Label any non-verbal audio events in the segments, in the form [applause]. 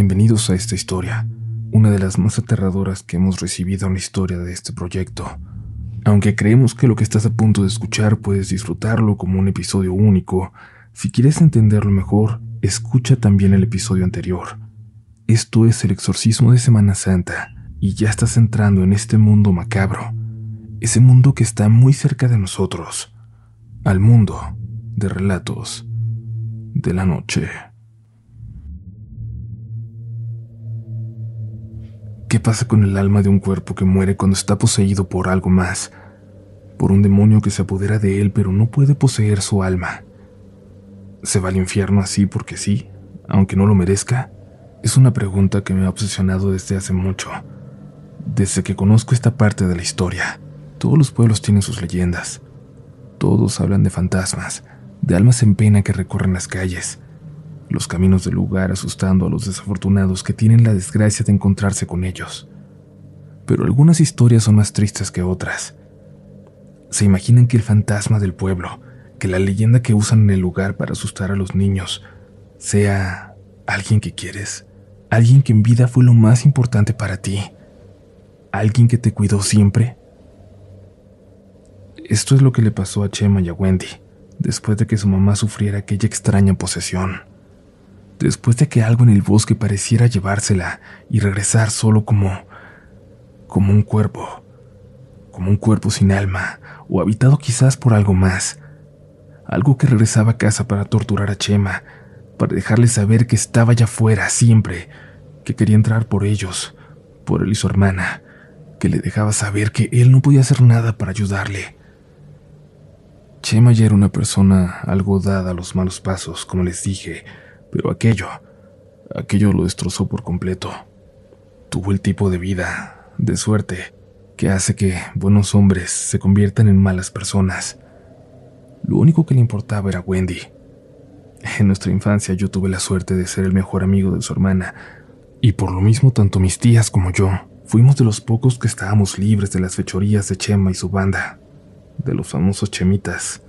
Bienvenidos a esta historia, una de las más aterradoras que hemos recibido en la historia de este proyecto. Aunque creemos que lo que estás a punto de escuchar puedes disfrutarlo como un episodio único, si quieres entenderlo mejor, escucha también el episodio anterior. Esto es el exorcismo de Semana Santa, y ya estás entrando en este mundo macabro, ese mundo que está muy cerca de nosotros, al mundo de relatos de la noche. ¿Qué pasa con el alma de un cuerpo que muere cuando está poseído por algo más? Por un demonio que se apodera de él pero no puede poseer su alma. ¿Se va al infierno así porque sí, aunque no lo merezca? Es una pregunta que me ha obsesionado desde hace mucho. Desde que conozco esta parte de la historia, todos los pueblos tienen sus leyendas. Todos hablan de fantasmas, de almas en pena que recorren las calles, los caminos del lugar asustando a los desafortunados que tienen la desgracia de encontrarse con ellos. Pero algunas historias son más tristes que otras. Se imaginan que el fantasma del pueblo, que la leyenda que usan en el lugar para asustar a los niños, sea alguien que quieres, alguien que en vida fue lo más importante para ti, alguien que te cuidó siempre. Esto es lo que le pasó a Chema y a Wendy después de que su mamá sufriera aquella extraña posesión después de que algo en el bosque pareciera llevársela y regresar solo como... como un cuerpo, como un cuerpo sin alma, o habitado quizás por algo más, algo que regresaba a casa para torturar a Chema, para dejarle saber que estaba allá afuera siempre, que quería entrar por ellos, por él y su hermana, que le dejaba saber que él no podía hacer nada para ayudarle. Chema ya era una persona algo dada a los malos pasos, como les dije, pero aquello, aquello lo destrozó por completo. Tuvo el tipo de vida, de suerte, que hace que buenos hombres se conviertan en malas personas. Lo único que le importaba era Wendy. En nuestra infancia yo tuve la suerte de ser el mejor amigo de su hermana, y por lo mismo tanto mis tías como yo fuimos de los pocos que estábamos libres de las fechorías de Chema y su banda, de los famosos chemitas.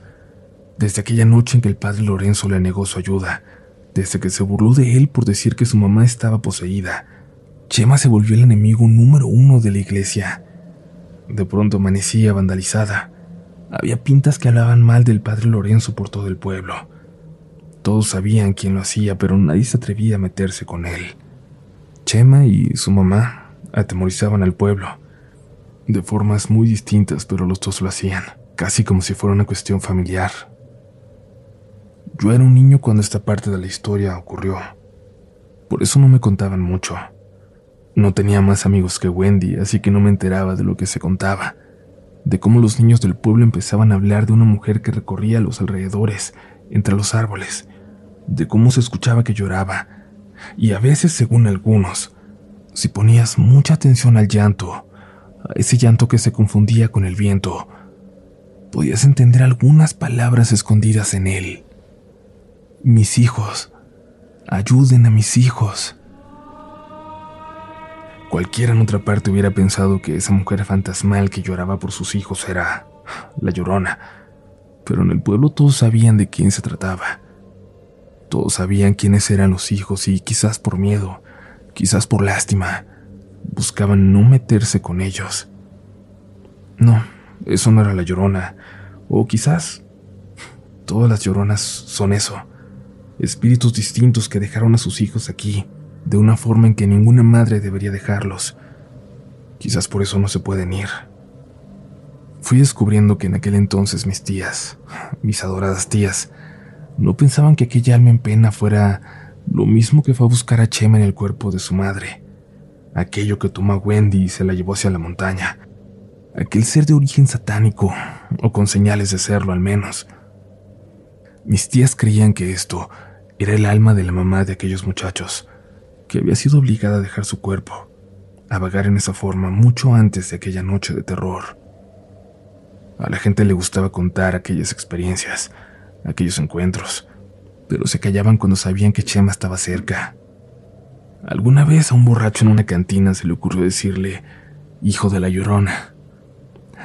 Desde aquella noche en que el padre Lorenzo le negó su ayuda, desde que se burló de él por decir que su mamá estaba poseída, Chema se volvió el enemigo número uno de la iglesia. De pronto amanecía vandalizada. Había pintas que hablaban mal del padre Lorenzo por todo el pueblo. Todos sabían quién lo hacía, pero nadie se atrevía a meterse con él. Chema y su mamá atemorizaban al pueblo, de formas muy distintas, pero los dos lo hacían, casi como si fuera una cuestión familiar. Yo era un niño cuando esta parte de la historia ocurrió. Por eso no me contaban mucho. No tenía más amigos que Wendy, así que no me enteraba de lo que se contaba, de cómo los niños del pueblo empezaban a hablar de una mujer que recorría los alrededores, entre los árboles, de cómo se escuchaba que lloraba, y a veces, según algunos, si ponías mucha atención al llanto, a ese llanto que se confundía con el viento, podías entender algunas palabras escondidas en él. Mis hijos. Ayuden a mis hijos. Cualquiera en otra parte hubiera pensado que esa mujer fantasmal que lloraba por sus hijos era la llorona, pero en el pueblo todos sabían de quién se trataba. Todos sabían quiénes eran los hijos y quizás por miedo, quizás por lástima, buscaban no meterse con ellos. No, eso no era la llorona, o quizás todas las lloronas son eso espíritus distintos que dejaron a sus hijos aquí, de una forma en que ninguna madre debería dejarlos. Quizás por eso no se pueden ir. Fui descubriendo que en aquel entonces mis tías, mis adoradas tías, no pensaban que aquella alma en pena fuera lo mismo que fue a buscar a Chema en el cuerpo de su madre, aquello que tomó a Wendy y se la llevó hacia la montaña, aquel ser de origen satánico, o con señales de serlo al menos. Mis tías creían que esto era el alma de la mamá de aquellos muchachos, que había sido obligada a dejar su cuerpo, a vagar en esa forma mucho antes de aquella noche de terror. A la gente le gustaba contar aquellas experiencias, aquellos encuentros, pero se callaban cuando sabían que Chema estaba cerca. Alguna vez a un borracho en una cantina se le ocurrió decirle, hijo de la llorona,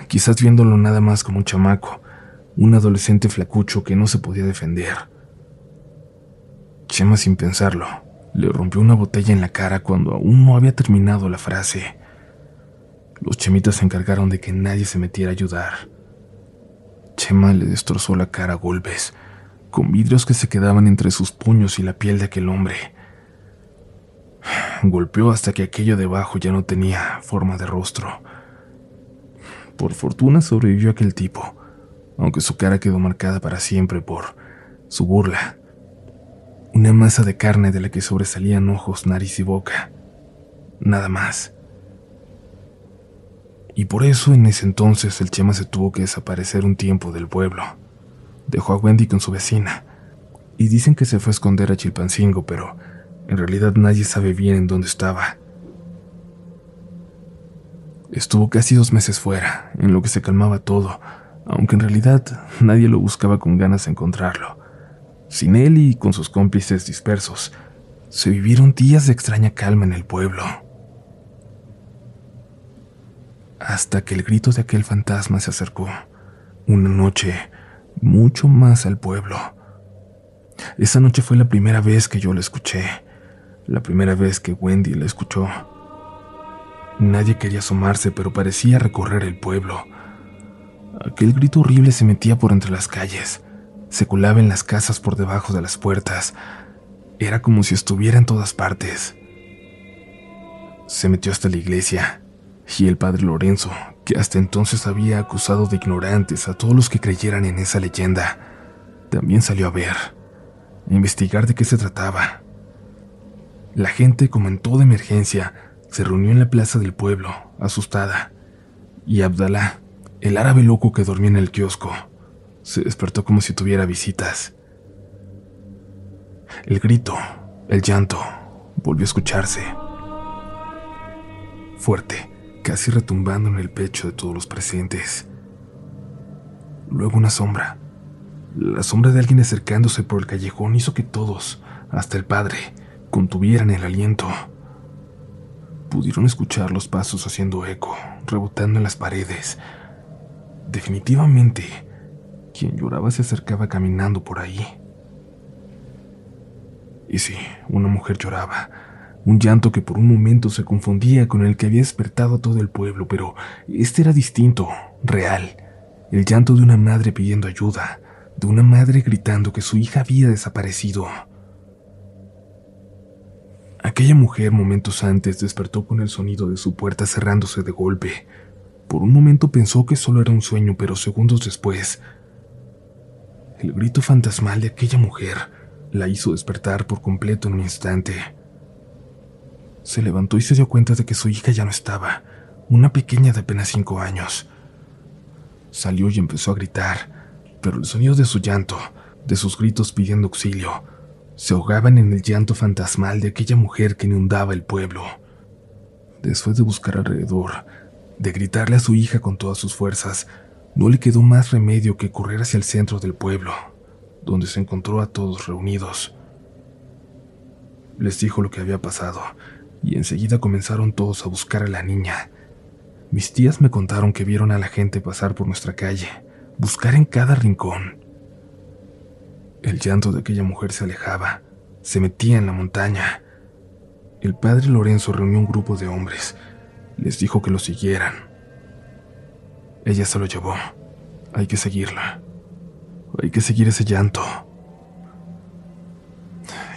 quizás viéndolo nada más como un chamaco, un adolescente flacucho que no se podía defender. Chema, sin pensarlo, le rompió una botella en la cara cuando aún no había terminado la frase. Los chemitas se encargaron de que nadie se metiera a ayudar. Chema le destrozó la cara a golpes, con vidrios que se quedaban entre sus puños y la piel de aquel hombre. Golpeó hasta que aquello debajo ya no tenía forma de rostro. Por fortuna sobrevivió aquel tipo, aunque su cara quedó marcada para siempre por su burla. Una masa de carne de la que sobresalían ojos, nariz y boca. Nada más. Y por eso en ese entonces el Chema se tuvo que desaparecer un tiempo del pueblo. Dejó a Wendy con su vecina. Y dicen que se fue a esconder a Chilpancingo, pero en realidad nadie sabe bien en dónde estaba. Estuvo casi dos meses fuera, en lo que se calmaba todo, aunque en realidad nadie lo buscaba con ganas de encontrarlo. Sin él y con sus cómplices dispersos, se vivieron días de extraña calma en el pueblo hasta que el grito de aquel fantasma se acercó, una noche, mucho más al pueblo. Esa noche fue la primera vez que yo la escuché, la primera vez que Wendy la escuchó. Nadie quería asomarse, pero parecía recorrer el pueblo. Aquel grito horrible se metía por entre las calles, se colaba en las casas por debajo de las puertas. Era como si estuviera en todas partes. Se metió hasta la iglesia y el padre Lorenzo, que hasta entonces había acusado de ignorantes a todos los que creyeran en esa leyenda, también salió a ver, a investigar de qué se trataba. La gente, como en toda emergencia, se reunió en la plaza del pueblo, asustada, y Abdalá, el árabe loco que dormía en el kiosco, se despertó como si tuviera visitas. El grito, el llanto, volvió a escucharse. Fuerte casi retumbando en el pecho de todos los presentes. Luego una sombra. La sombra de alguien acercándose por el callejón hizo que todos, hasta el padre, contuvieran el aliento. Pudieron escuchar los pasos haciendo eco, rebotando en las paredes. Definitivamente, quien lloraba se acercaba caminando por ahí. Y sí, una mujer lloraba, un llanto que por un momento se confundía con el que había despertado todo el pueblo, pero este era distinto, real. El llanto de una madre pidiendo ayuda, de una madre gritando que su hija había desaparecido. Aquella mujer momentos antes despertó con el sonido de su puerta cerrándose de golpe. Por un momento pensó que solo era un sueño, pero segundos después, el grito fantasmal de aquella mujer la hizo despertar por completo en un instante. Se levantó y se dio cuenta de que su hija ya no estaba, una pequeña de apenas cinco años. Salió y empezó a gritar, pero el sonido de su llanto, de sus gritos pidiendo auxilio, se ahogaban en el llanto fantasmal de aquella mujer que inundaba el pueblo. Después de buscar alrededor, de gritarle a su hija con todas sus fuerzas, no le quedó más remedio que correr hacia el centro del pueblo, donde se encontró a todos reunidos. Les dijo lo que había pasado y enseguida comenzaron todos a buscar a la niña. Mis tías me contaron que vieron a la gente pasar por nuestra calle, buscar en cada rincón. El llanto de aquella mujer se alejaba, se metía en la montaña. El padre Lorenzo reunió un grupo de hombres, les dijo que lo siguieran. Ella se lo llevó. Hay que seguirla. Hay que seguir ese llanto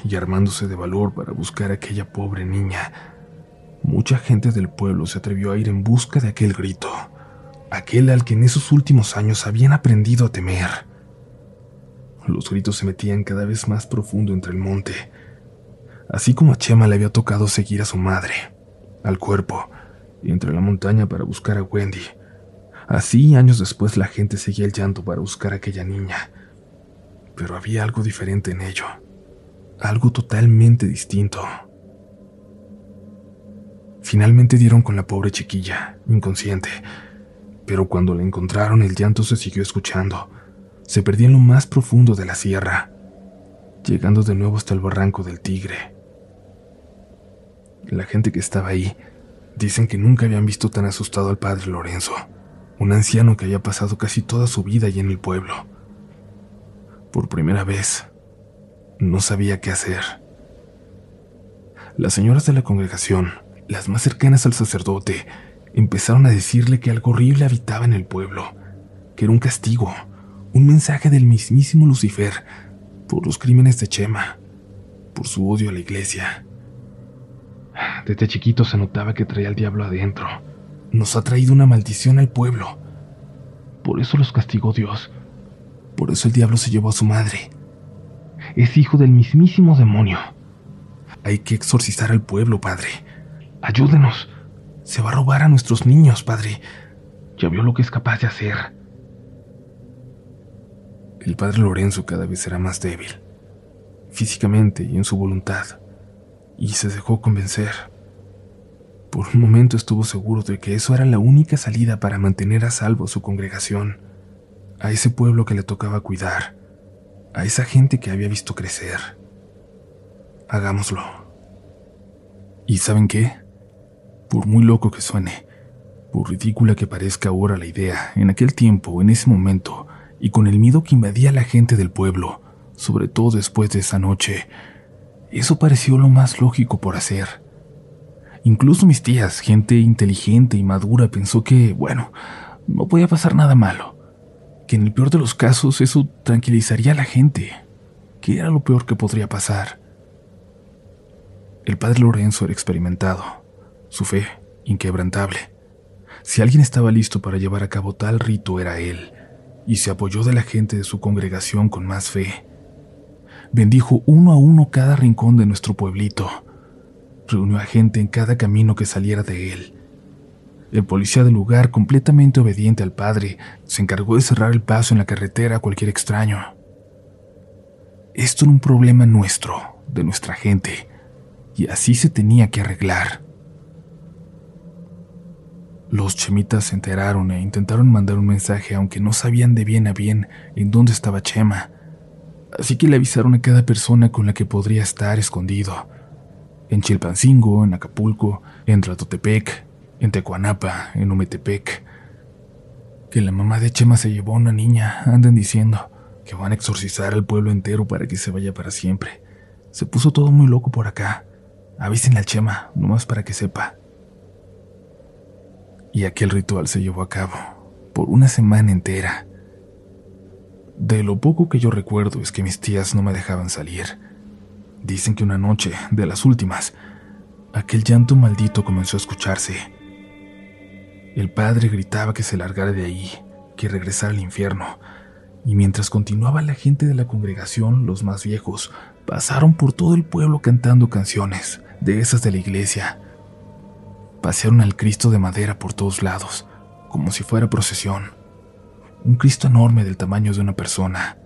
y armándose de valor para buscar a aquella pobre niña. Mucha gente del pueblo se atrevió a ir en busca de aquel grito, aquel al que en esos últimos años habían aprendido a temer. Los gritos se metían cada vez más profundo entre el monte, así como a Chema le había tocado seguir a su madre, al cuerpo, y entre la montaña para buscar a Wendy. Así años después la gente seguía el llanto para buscar a aquella niña, pero había algo diferente en ello algo totalmente distinto. Finalmente dieron con la pobre chiquilla, inconsciente, pero cuando la encontraron el llanto se siguió escuchando. Se perdía en lo más profundo de la sierra, llegando de nuevo hasta el barranco del tigre. La gente que estaba ahí dicen que nunca habían visto tan asustado al padre Lorenzo, un anciano que había pasado casi toda su vida allí en el pueblo. Por primera vez, no sabía qué hacer. Las señoras de la congregación, las más cercanas al sacerdote, empezaron a decirle que algo horrible habitaba en el pueblo, que era un castigo, un mensaje del mismísimo Lucifer por los crímenes de Chema, por su odio a la iglesia. Desde chiquito se notaba que traía al diablo adentro. Nos ha traído una maldición al pueblo. Por eso los castigó Dios. Por eso el diablo se llevó a su madre. Es hijo del mismísimo demonio. Hay que exorcizar al pueblo, padre. Ayúdenos. Se va a robar a nuestros niños, padre. Ya vio lo que es capaz de hacer. El padre Lorenzo cada vez era más débil, físicamente y en su voluntad, y se dejó convencer. Por un momento estuvo seguro de que eso era la única salida para mantener a salvo su congregación, a ese pueblo que le tocaba cuidar, a esa gente que había visto crecer. Hagámoslo. ¿Y saben qué? Por muy loco que suene, por ridícula que parezca ahora la idea, en aquel tiempo, en ese momento, y con el miedo que invadía a la gente del pueblo, sobre todo después de esa noche, eso pareció lo más lógico por hacer. Incluso mis tías, gente inteligente y madura, pensó que, bueno, no podía pasar nada malo, que en el peor de los casos eso tranquilizaría a la gente, que era lo peor que podría pasar. El padre Lorenzo era experimentado, su fe inquebrantable. Si alguien estaba listo para llevar a cabo tal rito era él, y se apoyó de la gente de su congregación con más fe. Bendijo uno a uno cada rincón de nuestro pueblito. Reunió a gente en cada camino que saliera de él. El policía del lugar, completamente obediente al padre, se encargó de cerrar el paso en la carretera a cualquier extraño. Esto era un problema nuestro, de nuestra gente, y así se tenía que arreglar. Los chemitas se enteraron e intentaron mandar un mensaje, aunque no sabían de bien a bien en dónde estaba Chema. Así que le avisaron a cada persona con la que podría estar escondido. En Chilpancingo, en Acapulco, en Tlatotepec, en Tecuanapa, en Umetepec. Que la mamá de Chema se llevó a una niña, andan diciendo que van a exorcizar al pueblo entero para que se vaya para siempre. Se puso todo muy loco por acá. Avisen al Chema, nomás para que sepa. Y aquel ritual se llevó a cabo por una semana entera. De lo poco que yo recuerdo es que mis tías no me dejaban salir. Dicen que una noche, de las últimas, aquel llanto maldito comenzó a escucharse. El padre gritaba que se largara de ahí, que regresara al infierno, y mientras continuaba la gente de la congregación, los más viejos, pasaron por todo el pueblo cantando canciones, de esas de la iglesia, Pasearon al Cristo de madera por todos lados, como si fuera procesión. Un Cristo enorme del tamaño de una persona.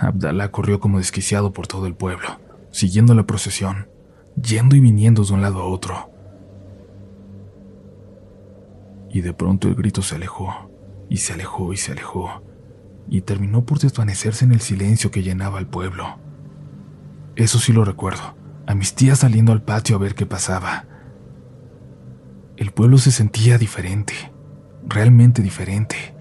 Abdalá corrió como desquiciado por todo el pueblo, siguiendo la procesión, yendo y viniendo de un lado a otro. Y de pronto el grito se alejó, y se alejó y se alejó, y terminó por desvanecerse en el silencio que llenaba el pueblo. Eso sí lo recuerdo, a mis tías saliendo al patio a ver qué pasaba. El pueblo se sentía diferente, realmente diferente.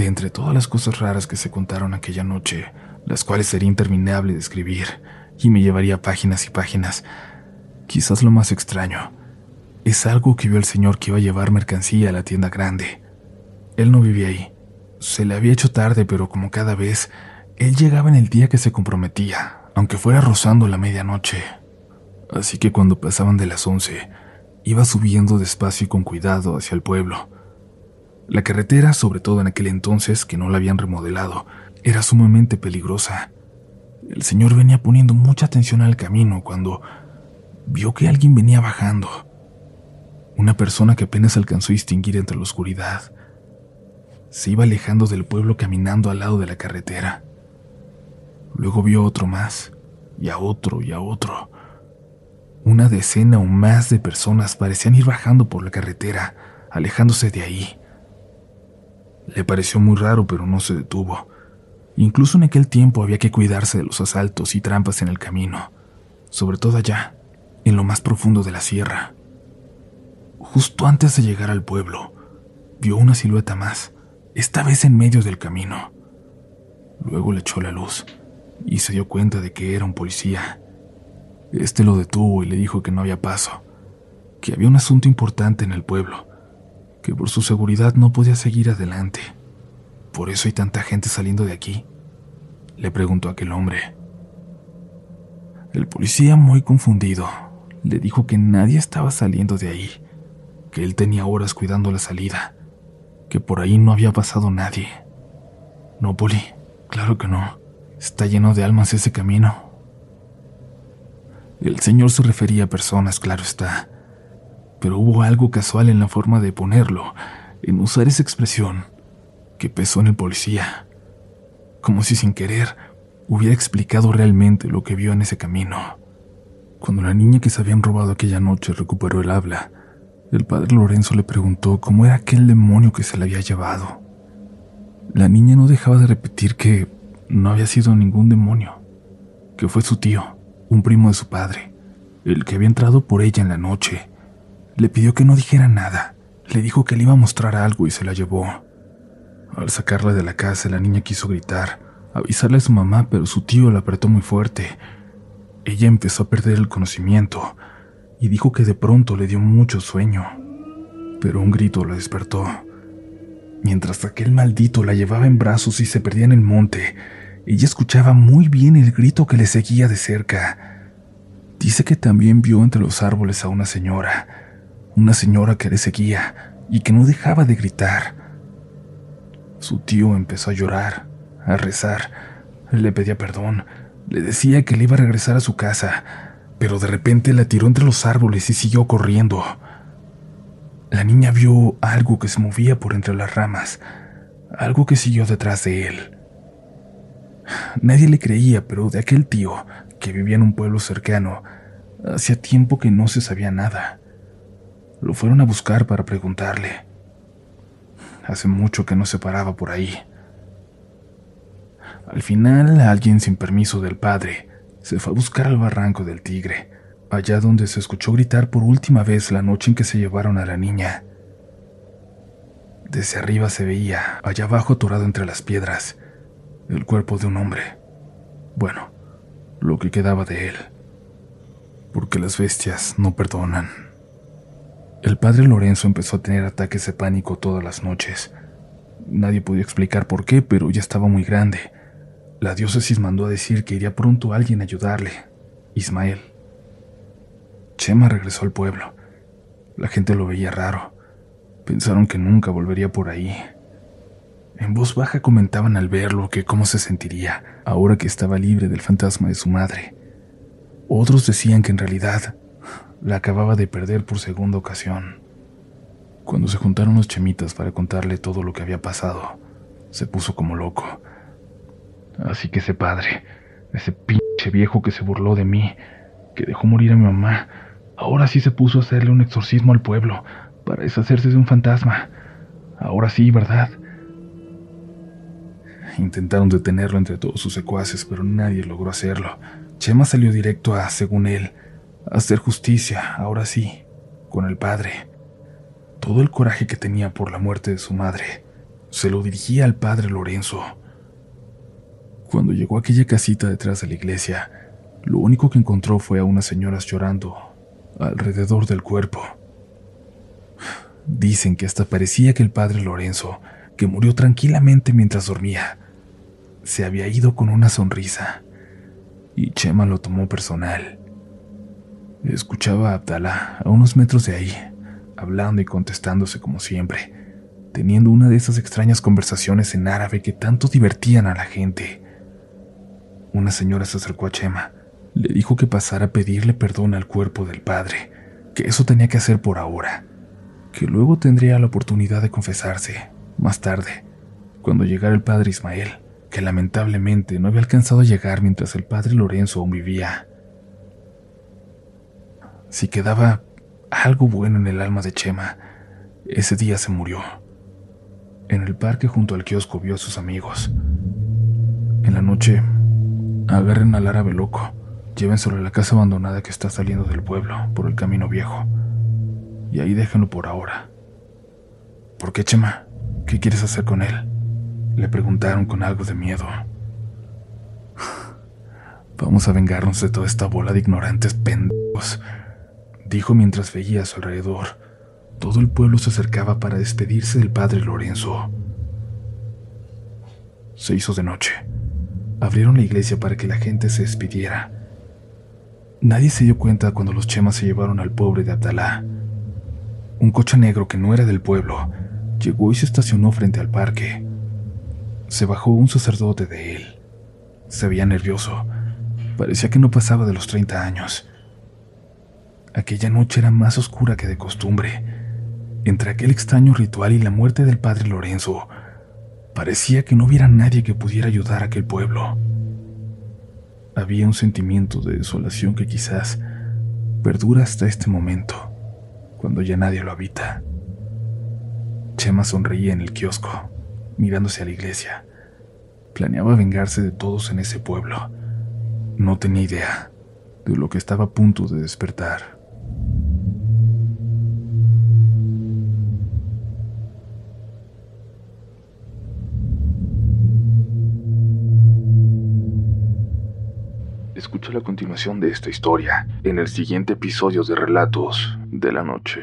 De entre todas las cosas raras que se contaron aquella noche, las cuales sería interminable de escribir y me llevaría páginas y páginas, quizás lo más extraño es algo que vio el señor que iba a llevar mercancía a la tienda grande. Él no vivía ahí. Se le había hecho tarde, pero como cada vez, él llegaba en el día que se comprometía, aunque fuera rozando la medianoche. Así que cuando pasaban de las once, Iba subiendo despacio y con cuidado hacia el pueblo. La carretera, sobre todo en aquel entonces que no la habían remodelado, era sumamente peligrosa. El señor venía poniendo mucha atención al camino cuando vio que alguien venía bajando. Una persona que apenas alcanzó a distinguir entre la oscuridad. Se iba alejando del pueblo caminando al lado de la carretera. Luego vio otro más, y a otro y a otro. Una decena o más de personas parecían ir bajando por la carretera, alejándose de ahí. Le pareció muy raro, pero no se detuvo. Incluso en aquel tiempo había que cuidarse de los asaltos y trampas en el camino, sobre todo allá, en lo más profundo de la sierra. Justo antes de llegar al pueblo, vio una silueta más, esta vez en medio del camino. Luego le echó la luz y se dio cuenta de que era un policía. Este lo detuvo y le dijo que no había paso, que había un asunto importante en el pueblo, que por su seguridad no podía seguir adelante. Por eso hay tanta gente saliendo de aquí, le preguntó aquel hombre. El policía, muy confundido, le dijo que nadie estaba saliendo de ahí, que él tenía horas cuidando la salida, que por ahí no había pasado nadie. No, Poli, claro que no. Está lleno de almas ese camino. El señor se refería a personas, claro está, pero hubo algo casual en la forma de ponerlo, en usar esa expresión, que pesó en el policía, como si sin querer hubiera explicado realmente lo que vio en ese camino. Cuando la niña que se habían robado aquella noche recuperó el habla, el padre Lorenzo le preguntó cómo era aquel demonio que se la había llevado. La niña no dejaba de repetir que no había sido ningún demonio, que fue su tío, un primo de su padre, el que había entrado por ella en la noche. Le pidió que no dijera nada, le dijo que le iba a mostrar algo y se la llevó. Al sacarla de la casa, la niña quiso gritar, avisarle a su mamá, pero su tío la apretó muy fuerte ella empezó a perder el conocimiento y dijo que de pronto le dio mucho sueño, pero un grito la despertó. Mientras aquel maldito la llevaba en brazos y se perdía en el monte, ella escuchaba muy bien el grito que le seguía de cerca. Dice que también vio entre los árboles a una señora, una señora que le seguía y que no dejaba de gritar. Su tío empezó a llorar, a rezar, le pedía perdón, le decía que le iba a regresar a su casa, pero de repente la tiró entre los árboles y siguió corriendo. La niña vio algo que se movía por entre las ramas, algo que siguió detrás de él. Nadie le creía, pero de aquel tío, que vivía en un pueblo cercano, hacía tiempo que no se sabía nada. Lo fueron a buscar para preguntarle. Hace mucho que no se paraba por ahí. Al final, alguien sin permiso del padre se fue a buscar al barranco del tigre, allá donde se escuchó gritar por última vez la noche en que se llevaron a la niña. Desde arriba se veía, allá abajo atorado entre las piedras, el cuerpo de un hombre. Bueno, lo que quedaba de él. Porque las bestias no perdonan. El padre Lorenzo empezó a tener ataques de pánico todas las noches. Nadie podía explicar por qué, pero ya estaba muy grande la diócesis mandó a decir que iría pronto alguien a ayudarle, Ismael. Chema regresó al pueblo. La gente lo veía raro. Pensaron que nunca volvería por ahí. En voz baja comentaban al verlo que cómo se sentiría ahora que estaba libre del fantasma de su madre. Otros decían que en realidad la acababa de perder por segunda ocasión. Cuando se juntaron los chemitas para contarle todo lo que había pasado, se puso como loco Así que ese padre, ese pinche viejo que se burló de mí, que dejó morir a mi mamá, ahora sí se puso a hacerle un exorcismo al pueblo para deshacerse de un fantasma. Ahora sí, ¿verdad? Intentaron detenerlo entre todos sus secuaces, pero nadie logró hacerlo. Chema salió directo a, según él, hacer justicia, ahora sí, con el padre. Todo el coraje que tenía por la muerte de su madre se lo dirigía al padre Lorenzo. Cuando llegó a aquella casita detrás de la iglesia, lo único que encontró fue a unas señoras llorando alrededor del cuerpo. Dicen que hasta parecía que el padre Lorenzo, que murió tranquilamente mientras dormía, se había ido con una sonrisa, y Chema lo tomó personal. Escuchaba a Abdalá a unos metros de ahí, hablando y contestándose como siempre, teniendo una de esas extrañas conversaciones en árabe que tanto divertían a la gente. Una señora se acercó a Chema. Le dijo que pasara a pedirle perdón al cuerpo del padre, que eso tenía que hacer por ahora, que luego tendría la oportunidad de confesarse, más tarde, cuando llegara el padre Ismael, que lamentablemente no había alcanzado a llegar mientras el padre Lorenzo aún vivía. Si quedaba algo bueno en el alma de Chema, ese día se murió. En el parque junto al kiosco vio a sus amigos. En la noche Agarren al árabe loco, llévenselo a la casa abandonada que está saliendo del pueblo por el camino viejo. Y ahí déjenlo por ahora. ¿Por qué, Chema? ¿Qué quieres hacer con él? Le preguntaron con algo de miedo. [sighs] Vamos a vengarnos de toda esta bola de ignorantes pendejos, dijo mientras veía a su alrededor. Todo el pueblo se acercaba para despedirse del padre Lorenzo. Se hizo de noche. Abrieron la iglesia para que la gente se despidiera. Nadie se dio cuenta cuando los chemas se llevaron al pobre de Abdalá. Un coche negro que no era del pueblo llegó y se estacionó frente al parque. Se bajó un sacerdote de él. Se veía nervioso. Parecía que no pasaba de los 30 años. Aquella noche era más oscura que de costumbre. Entre aquel extraño ritual y la muerte del padre Lorenzo, parecía que no hubiera nadie que pudiera ayudar a aquel pueblo. Había un sentimiento de desolación que quizás perdura hasta este momento, cuando ya nadie lo habita. Chema sonreía en el kiosco, mirándose a la iglesia. Planeaba vengarse de todos en ese pueblo. No tenía idea de lo que estaba a punto de despertar. Escucha la continuación de esta historia en el siguiente episodio de Relatos de la Noche.